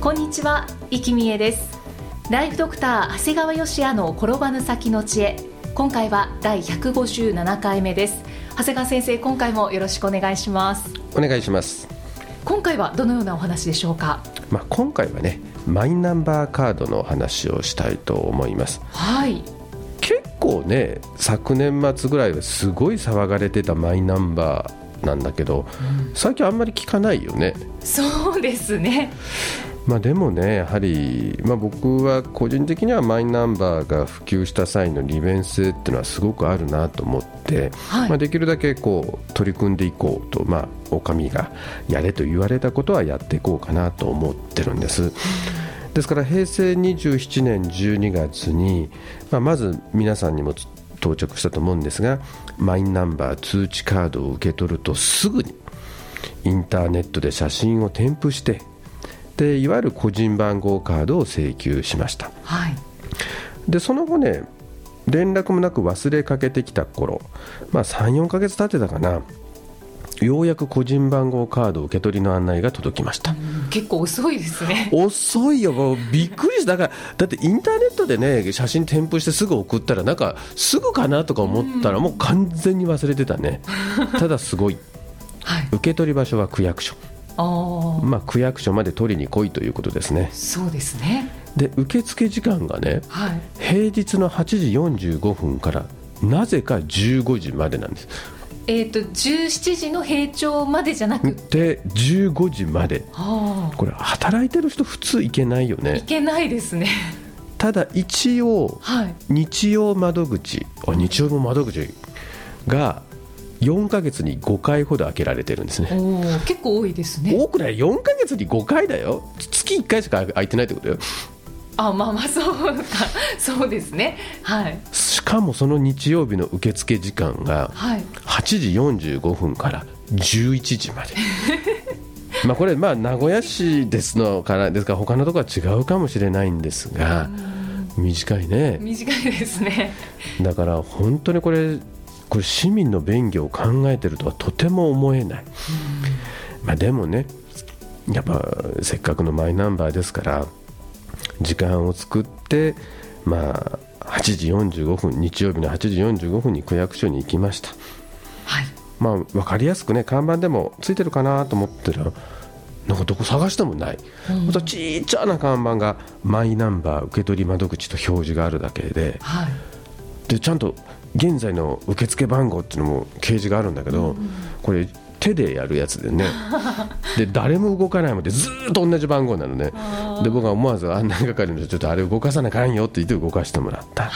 こんにちは、生きみえです。ライフドクター長谷川芳也の転ばぬ先の知恵。今回は第157回目です。長谷川先生今回もよろしくお願いします。お願いします。今回はどのようなお話でしょうか？まあ今回はねマイナンバーカードの話をしたいと思います。はい。結構ね昨年末ぐらいはすごい騒がれてたマイナンバーなんだけど、うん、最近あんまり聞かないよね。そうですねまあ、でもね、やはり、まあ、僕は個人的にはマイナンバーが普及した際の利便性っていうのはすごくあるなと思って、はい、まあ、できるだけこう取り組んでいこうと、まあ、お上がやれと言われたことはやっていこうかなと思ってるんです。ですから平成27年12月に、まあ、まず皆さんにも到着したと思うんですがマイナンバー通知カードを受け取るとすぐにインターネットで写真を添付してでいわゆる個人番号カードを請求しました、はい、でその後ね連絡もなく忘れかけてきた頃、まあ、34か月経ってたかなようやく個人番号カード受け取りの案内が届きました、結構遅いですね。遅いよもうびっくりした。だからだってインターネットでね写真添付してすぐ送ったらなんかすぐかなとか思ったらもう完全に忘れてたね。ただすごい、はい、受け取り場所は区役所まあ、区役所まで取りに来いということですね。そうですね。で受付時間がね、はい、平日の8時45分からなぜか15時までなんです。えーと、17時の閉庁までじゃなく。て15時まで、はあ、これ働いてる人普通行けないよね。行けないですね。ただ一応、はい、日曜窓口あ日曜も窓口が4か月に5回ほど開けられてるんですね。結構多いですね。多くない？4か月に5回だよ。月1回しか開いてないってことよ。あまあまあそうか。そうですね。はい。しかもその日曜日の受付時間が8時45分から11時まで、まあこれまあ名古屋市ですのからですか？ら他のところは違うかもしれないんですが短いね。短いですね。だから本当にこれこれ市民の便宜を考えてるとはとても思えない、まあ、でもねやっぱせっかくのマイナンバーですから時間を作ってまあ8時45分日曜日の8時45分に区役所に行きました、はい。まあ、分かりやすくね看板でもついてるかなと思ってらなんかどこ探してもない、うん、またちっちゃな看板がマイナンバー受取窓口と表示があるだけで、はい、でちゃんと現在の受付番号っていうのも掲示があるんだけど、これ手でやるやつでね。で誰も動かないまでずっと同じ番号なのね。で僕は思わず案内係の人ちょっとあれ動かさなあかんよって言って動かしてもらった。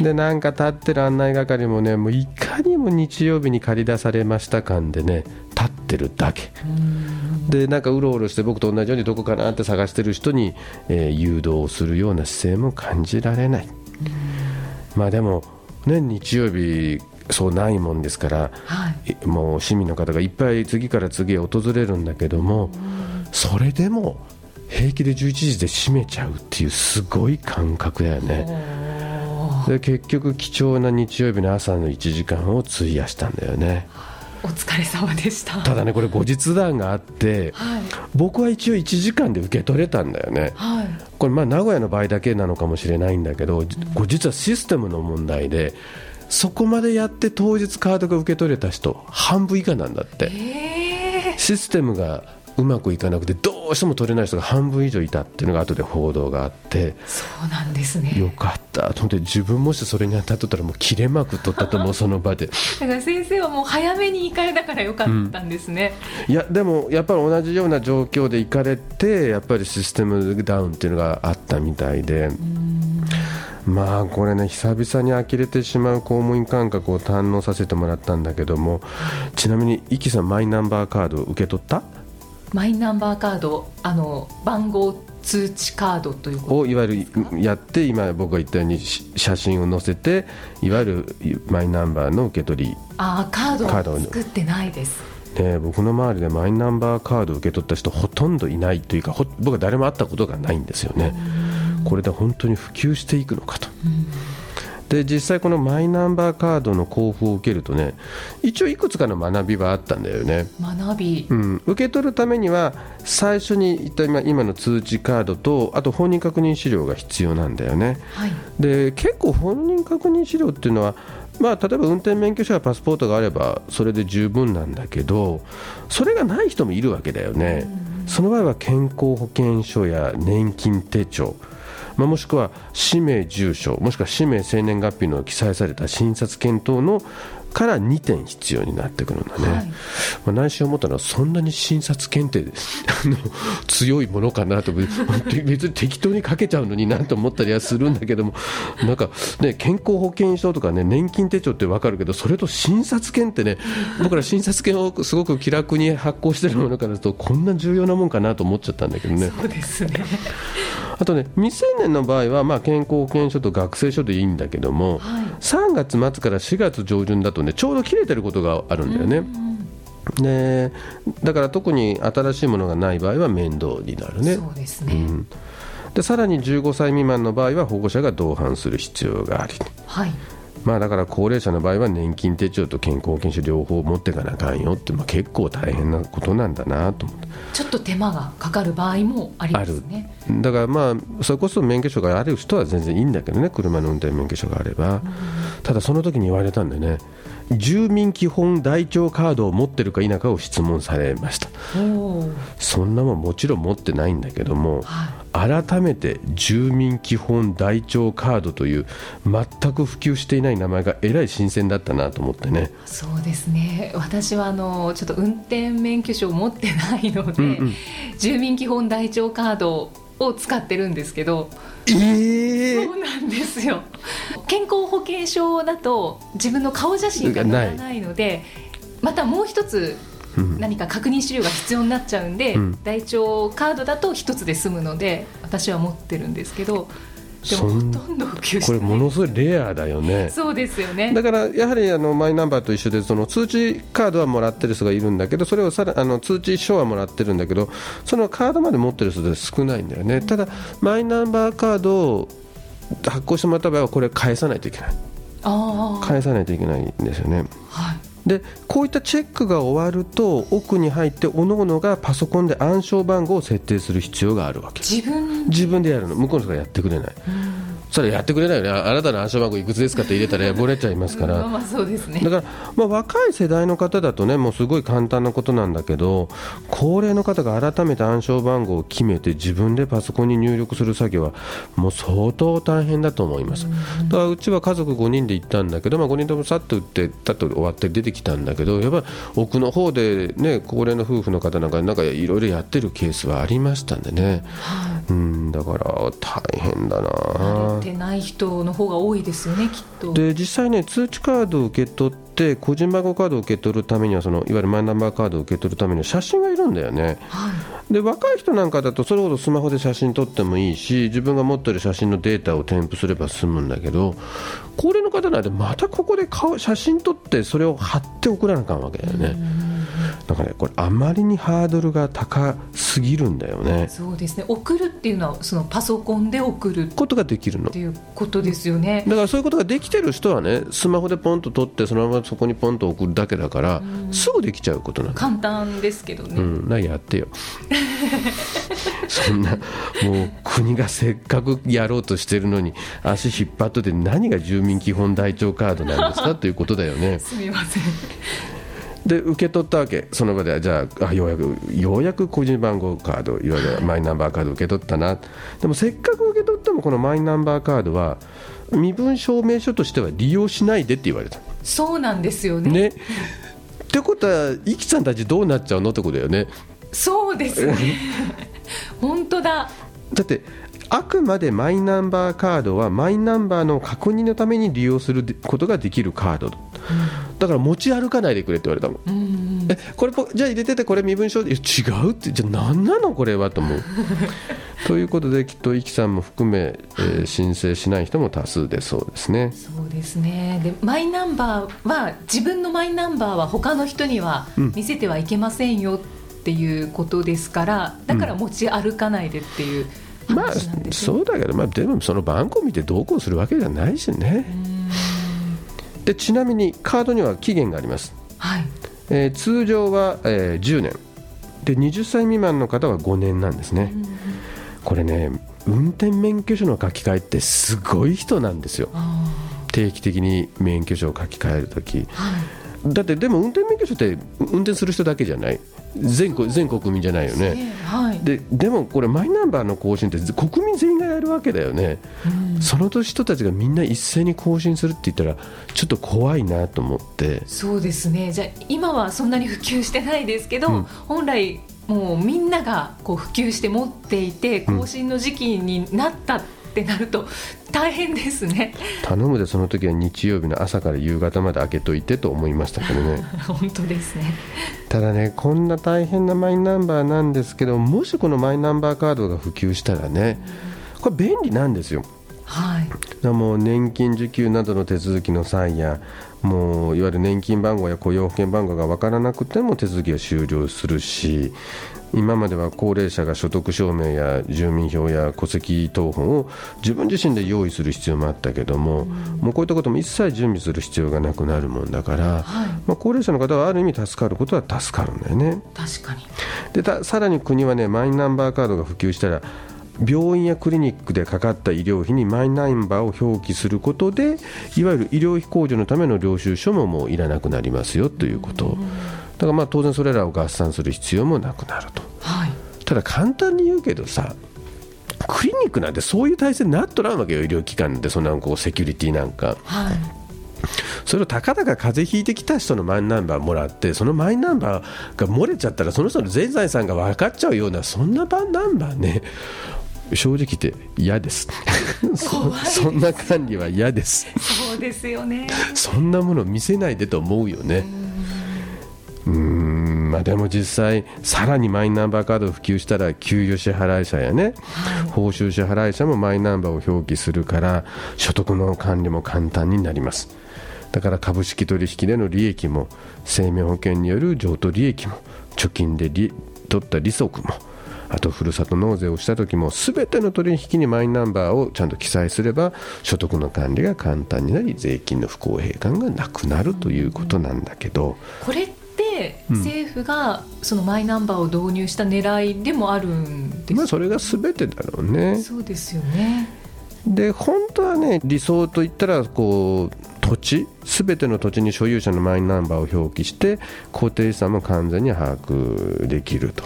でなんか立ってる案内係もねもういかにも日曜日に借り出されました感でね立ってるだけ。でなんかうろうろして僕と同じようにどこかなって探してる人に、えー、誘導するような姿勢も感じられない。まあでもね、日曜日そうないもんですから、はい、もう市民の方がいっぱい次から次へ訪れるんだけども、それでも平気で11時で閉めちゃうっていうすごい感覚だよね。で結局貴重な日曜日の朝の1時間を費やしたんだよね。お疲れ様でした。ただねこれ後日談があって、はい、僕は一応1時間で受け取れたんだよね、はい、これまあ名古屋の場合だけなのかもしれないんだけど、うん、これ実はシステムの問題でそこまでやって当日カードが受け取れた人半分以下なんだって、システムがうまくいかなくてどうしても取れない人が半分以上いたっていうのが後で報道があってそうなんですね。よかった。と思って自分もしそれに当たっとったらもう切れまくっとったと思うその場で。だから先生はもう早めに行かれたからよかったんですね、うん、いやでもやっぱり同じような状況で行かれてやっぱりシステムダウンっていうのがあったみたいで。まあこれね久々に呆れてしまう公務員感覚を堪能させてもらったんだけどもちなみにイキさんマイナンバーカード受け取った？マイナンバーカードあの番号通知カードということ。をいわゆるやって今僕が言ったように写真を載せていわゆるマイナンバーの受け取り。ああカードを作ってないです。ね、僕の周りでマイナンバーカードを受け取った人ほとんどいないというか僕は誰も会ったことがないんですよね。これで本当に普及していくのかと。で実際このマイナンバーカードの交付を受けるとね一応いくつかの学びはあったんだよね。学び、うん、受け取るためには最初に言った今今の通知カードとあと本人確認資料が必要なんだよね、はい、で結構本人確認資料っていうのはまあ、例えば運転免許証やパスポートがあればそれで十分なんだけどそれがない人もいるわけだよね、その場合は健康保険証や年金手帳まあ、もしくは氏名、住所もしくは氏名、生年月日の記載された診察検討のから2点必要になってくるんだね、はい、まあ、内心思ったのはそんなに診察検定 強いものかなと 別に適当にかけちゃうのになと思ったりはするんだけどもなんか、ね、健康保険証とか、ね、年金手帳って分かるけどそれと診察券ってね僕ら診察券をすごく気楽に発行してるものからするとこんな重要なもんかなと思っちゃったんだけどね。そうですねあとね未成年の場合はまあ健康保険証と学生証でいいんだけども、はい、3月末から4月上旬だとねちょうど切れてることがあるんだよね。でだから特に新しいものがない場合は面倒になるね。そうですね、うん。でさらに15歳未満の場合は保護者が同伴する必要があり、はい、まあ、だから高齢者の場合は年金手帳と健康保険証両方持っていかなあかんよって、まあ、結構大変なことなんだなと思って。ちょっと手間がかかる場合もありますね。だからまあそれこそ免許証がある人は全然いいんだけどね車の運転免許証があれば、ただその時に言われたんでね。住民基本台帳カードを持ってるか否かを質問されました。そんなもんもちろん持ってないんだけども、はい、改めて住民基本台帳カードという全く普及していない名前がえらい新鮮だったなと思ってね。そうですね。私はあのちょっと運転免許証を持ってないので、うんうん、住民基本台帳カードを使ってるんですけどえー、そうなんですよ。健康保険証だと自分の顔写真が載らないのでまたもう一つ何か確認資料が必要になっちゃうんで、うん、台帳カードだと一つで済むので私は持ってるんですけどでもほとんど普及これものすごいレアだよね。そうですよね。だからやはりあのマイナンバーと一緒でその通知カードはもらってる人がいるんだけどそれをさらあの通知書はもらってるんだけどそのカードまで持ってる人で少ないんだよね、ただマイナンバーカードを発行してもらった場合はこれ返さないといけない。返さないといけないんですよね、はいでこういったチェックが終わると奥に入っておのおのがパソコンで暗証番号を設定する必要があるわけ。自分自分でやるの。向こうの人がやってくれない、それやってくれないよね。あなたの暗証番号いくつですかって入れたら漏れちゃいますから。まあそうですね。だから、まあ、若い世代の方だとねもうすごい簡単なことなんだけど高齢の方が改めて暗証番号を決めて自分でパソコンに入力する作業はもう相当大変だと思います、だからうちは家族5人で行ったんだけど、まあ、5人ともさっと打ってたっと終わって出てきたんだけどやっぱ奥の方でね高齢の夫婦の方なんかなんかいろいろやってるケースはありましたんでね、はい、うんだから大変だな。てない人の方が多いですよねきっと。で実際ね通知カードを受け取って個人番号カードを受け取るためにはそのいわゆるマイナンバーカードを受け取るために写真がいるんだよね、はい、で若い人なんかだとそれほどスマホで写真撮ってもいいし自分が持っている写真のデータを添付すれば済むんだけど高齢の方なんてまたここで顔写真撮ってそれを貼って送らなあかんわけだよね。だからねこれあまりにハードルが高すぎるんだよね。そうですね。送るっていうのはそのパソコンで送ることができるのっていうことですよね。だからそういうことができてる人はねスマホでポンと取ってそのままそこにポンと送るだけだから、すぐできちゃうことなん簡単ですけどね。うん。なやってよ。そんなもう国がせっかくやろうとしてるのに足引っ張っとって何が住民基本台帳カードなんですかということだよね。すみませんで受け取ったわけ。その場でじゃあようやくようやく個人番号カードいわゆるマイナンバーカード受け取ったな。でもせっかく受け取ってもこのマイナンバーカードは身分証明書としては利用しないでって言われた。そうなんですよね。ね。ってことはイキさんたちどうなっちゃうのってことだよね。そうですね。本当だ。だってあくまでマイナンバーカードはマイナンバーの確認のために利用することができるカード、うん、だから持ち歩かないでくれって言われたの、うん、えこれじゃあ入れててこれ身分証で違うって。じゃあ何なのこれはと思う。ということできっとイキさんも含め、えー、申請しない人も多数でそうですね。そうですね。でマイナンバーは自分のマイナンバーは他の人には見せてはいけませんよっていうことですからだから持ち歩かないでっていう、まあそうだけど、まあ、でもその番号見てどうこうするわけじゃないしねでちなみにカードには期限があります、はい。えー、通常は、えー、10年。で20歳未満の方は5年なんですね。これね運転免許証の書き換えってすごい人なんですよ。定期的に免許証を書き換えるとき、はい、だってでも運転免許証って運転する人だけじゃない。全国全国民じゃないよね、はい、ででもこれマイナンバーの更新って国民全員がやるわけだよね、うん、その人たちがみんな一斉に更新するって言ったらちょっと怖いなと思って。そうですね。じゃあ今はそんなに普及してないですけど、うん、本来もうみんながこう普及して持っていて更新の時期になったってなると大変ですね。頼むでその時は日曜日の朝から夕方まで開けといてと思いましたけどね。本当ですね。ただねこんな大変なマイナンバーなんですけどもしこのマイナンバーカードが普及したらねこれ便利なんですよはい、もう年金受給などの手続きの際やもういわゆる年金番号や雇用保険番号が分からなくても手続きが終了するし今までは高齢者が所得証明や住民票や戸籍謄本を自分自身で用意する必要もあったけども、うん、もうこういったことも一切準備する必要がなくなるもんだから、はい、まあ、高齢者の方はある意味助かることは助かるんだよね。確かに。でさらに国はねマイナンバーカードが普及したら病院やクリニックでかかった医療費にマイナンバーを表記することでいわゆる医療費控除のための領収書ももういらなくなりますよということ。うんだからまあ当然それらを合算する必要もなくなると、はい、ただ簡単に言うけどさクリニックなんてそういう体制になっとらんわけよ医療機関でそんなこうセキュリティなんか。はいそれをたかだか風邪ひいてきた人のマイナンバーもらってそのマイナンバーが漏れちゃったらその人の全財産が分かっちゃうようなそんなナンバーね正直言って嫌です。そそんな管理は嫌です。そうですよね。そんなもの見せないでと思うよね。うんまあ、でも実際、さらにマイナンバーカードを普及したら給与支払い者やね、はい、報酬支払い者もマイナンバーを表記するから所得の管理も簡単になります。だから株式取引での利益も生命保険による譲渡利益も貯金で取った利息もあとふるさと納税をした時も全ての取引にマイナンバーをちゃんと記載すれば所得の管理が簡単になり税金の不公平感がなくなるということなんだけど。これって政府がそのマイナンバーを導入した狙いでもあるんです、まあ、それが全てだろうね。そうですよね。で本当はね理想といったらこう土地すべての土地に所有者のマイナンバーを表記して固定資産も完全に把握できると、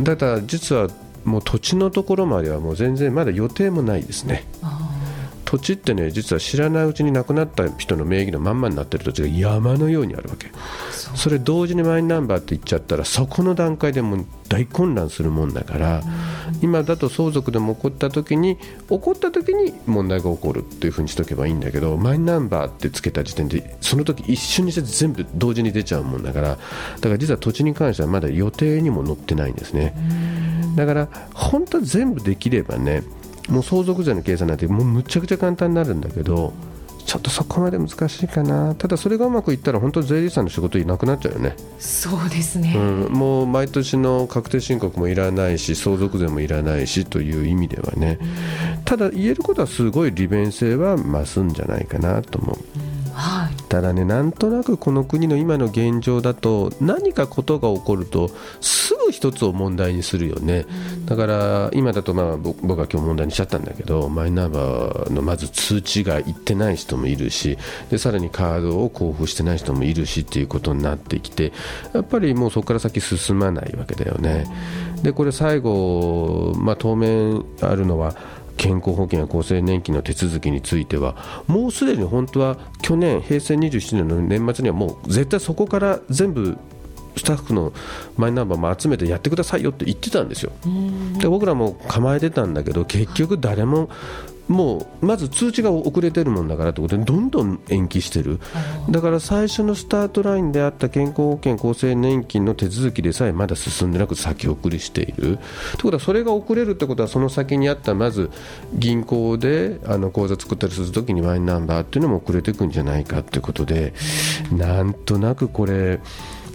だから実はもう土地のところまではもう全然まだ予定もないですね。土地ってね実は知らないうちに亡くなった人の名義のまんまになってる土地が山のようにあるわけ。それ同時にマイナンバーって言っちゃったらそこの段階でも大混乱するもんだから今だと相続でも起こった時に起こった時に問題が起こるっていうふうにしとけばいいんだけどマイナンバーってつけた時点でその時一瞬にして全部同時に出ちゃうもんだからだから実は土地に関してはまだ予定にも載ってないんですね。だから本当は全部できればねもう相続税の計算なんてもうむちゃくちゃ簡単になるんだけどちょっとそこまで難しいかな。ただそれがうまくいったら本当税理士さんの仕事いなくなっちゃうよね。そうですね、うん、もう毎年の確定申告もいらないし相続税もいらないしという意味ではね、ただ言えることはすごい利便性は増すんじゃないかなと思う、はい、ただねなんとなくこの国の今の現状だと何かことが起こるとすぐ一つを問題にするよね、だから今だとまあ僕は今日問題にしちゃったんだけどマイナンバーのまず通知がいってない人もいるしでさらにカードを交付してない人もいるしっていうことになってきてやっぱりもうそこから先進まないわけだよね。でこれ最後、まあ、当面あるのは健康保険や厚生年金の手続きについてはもうすでに本当は去年、平成27年の年末にはもう絶対そこから全部スタッフのマイナンバーも集めてやってくださいよって言ってたんですよ。で僕らも構えてたんだけど結局誰ももうまず通知が遅れてるもんだからということでどんどん延期してる。だから最初のスタートラインであった健康保険厚生年金の手続きでさえまだ進んでなく先送りしている。ということはそれが遅れるってことはその先にあったまず銀行であの口座作ったりするときにマイナンバーっていうのも遅れていくんじゃないかということでなんとなくこれ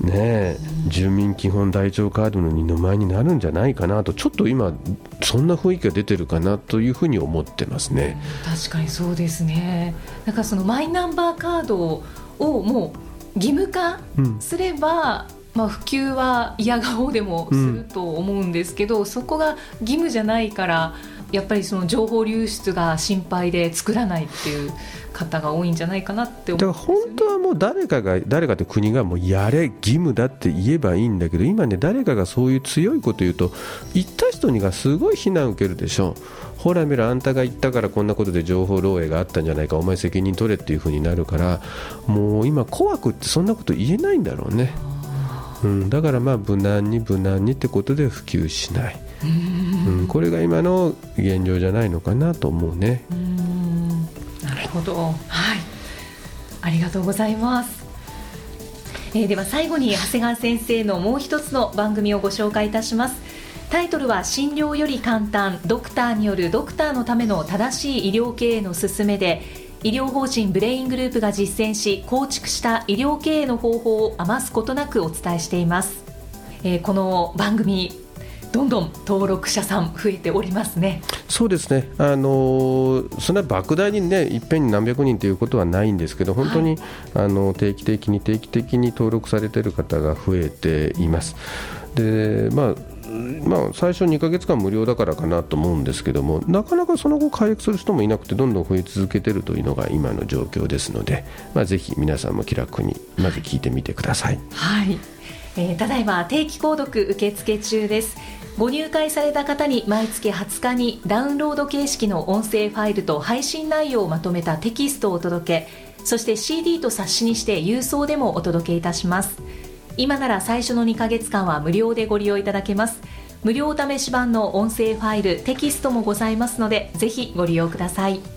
ね住民基本台帳カードの二の舞になるんじゃないかなとちょっと今そんな雰囲気が出てるかなというふうに思ってますね。確かにそうですね。なんかそのマイナンバーカードをもう義務化すれば、うん、まあ、普及は嫌顔でもすると思うんですけど、うん、そこが義務じゃないからやっぱりその情報流出が心配で作らないっていう方が多いんじゃないかなって思、ね、だから本当はもう誰かが誰かって国がもうやれ義務だって言えばいいんだけど今ね誰かがそういう強いこと言うと言った人にがすごい非難を受けるでしょほら見ろあんたが言ったからこんなことで情報漏洩があったんじゃないかお前責任取れっていうふうになるからもう今怖くってそんなこと言えないんだろうね、うん、だからまあ無難に無難にってことで普及しない、うん、これが今の現状じゃないのかなと思うね。ほど。はい。ありがとうございます。えー、では最後に長谷川先生のもう一つの番組をご紹介いたします。タイトルは診療より簡単。ドクターによるドクターのための正しい医療経営の勧めで医療法人ブレイングループが実践し構築した医療経営の方法を余すことなくお伝えしています、えー、この番組どんどん登録者さん増えておりますね。そうですね。あのそんな莫大にねいっぺんに何百人ということはないんですけど、本当に、はい、あの定期的に定期的に登録されている方が増えています。で、まあ。まあ、最初2か月間無料だからかなと思うんですけどもなかなかその後回復する人もいなくてどんどん増え続けているというのが今の状況ですので、まあ、ぜひ皆さんも気楽にまず聞いてみてください。はい、えー、ただいま定期購読受付中です。ご入会された方に毎月20日にダウンロード形式の音声ファイルと配信内容をまとめたテキストをお届けそして CD と冊子にして郵送でもお届けいたします。今なら最初の2ヶ月間は無料でご利用いただけます。無料試し版の音声ファイルテキストもございますのでぜひご利用ください。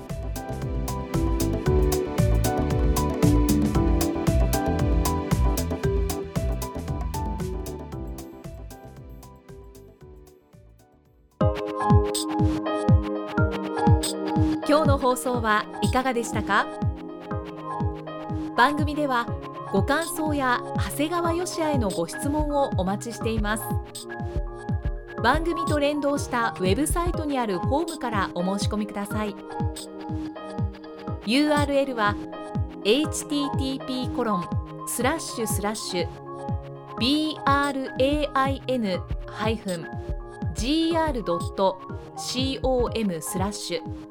放送はいかがでしたか？番組ではご感想や長谷川よしあへのご質問をお待ちしています。番組と連動したウェブサイトにあるホームからお申し込みください。URL は http コロンスラッシュスラッシュ brain-gr.com スラッシュ